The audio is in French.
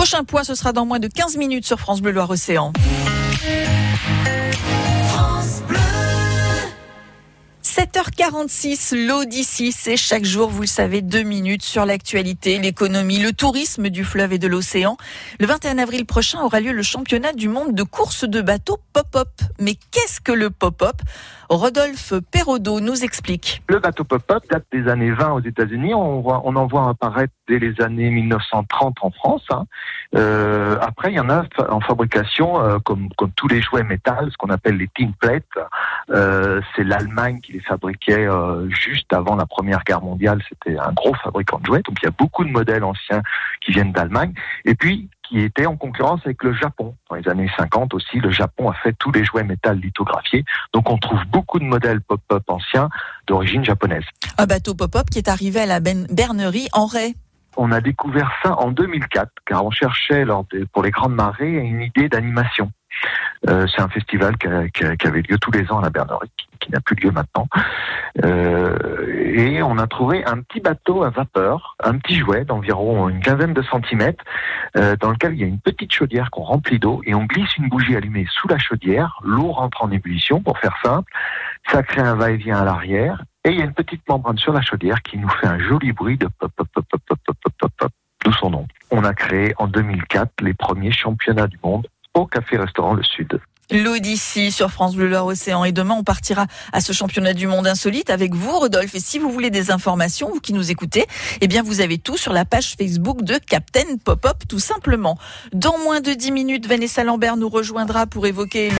Prochain point, ce sera dans moins de 15 minutes sur France Bleu Loire-Océan. 7h46, l'Odyssée, c'est chaque jour, vous le savez, deux minutes sur l'actualité, l'économie, le tourisme du fleuve et de l'océan. Le 21 avril prochain aura lieu le championnat du monde de course de bateaux pop-up. Mais qu'est-ce que le pop-up? Rodolphe Perraudot nous explique. Le bateau pop-up date des années 20 aux États-Unis. On, voit, on en voit apparaître dès les années 1930 en France. Hein. Euh, après, il y en a en fabrication, euh, comme, comme tous les jouets métal, ce qu'on appelle les tin plates. Euh, c'est l'Allemagne qui les fabriquait euh, juste avant la Première Guerre mondiale. C'était un gros fabricant de jouets. Donc il y a beaucoup de modèles anciens qui viennent d'Allemagne. Et puis qui était en concurrence avec le Japon. Dans les années 50 aussi, le Japon a fait tous les jouets métal lithographiés. Donc on trouve beaucoup de modèles pop-up anciens d'origine japonaise. Un bateau pop-up qui est arrivé à la bernerie en Ray. On a découvert ça en 2004, car on cherchait lors pour les grandes marées une idée d'animation. Euh, c'est un festival qui, qui, avait lieu tous les ans à la Bernerie, qui, n'a plus lieu maintenant. Euh, et on a trouvé un petit bateau à vapeur, un petit jouet d'environ une quinzaine de centimètres, euh, dans lequel il y a une petite chaudière qu'on remplit d'eau et on glisse une bougie allumée sous la chaudière. L'eau rentre en ébullition, pour faire simple. Ça crée un va-et-vient à l'arrière. Et il y a une petite membrane sur la chaudière qui nous fait un joli bruit de pop, pop, pop, pop, pop, pop, pop, pop, d'où son nom. On a créé en 2004 les premiers championnats du monde au café-restaurant Le Sud. L'Odyssée sur France Bleu Loire Océan. Et demain, on partira à ce championnat du monde insolite avec vous, Rodolphe. Et si vous voulez des informations, vous qui nous écoutez, eh bien, vous avez tout sur la page Facebook de Captain Pop-Up, tout simplement. Dans moins de 10 minutes, Vanessa Lambert nous rejoindra pour évoquer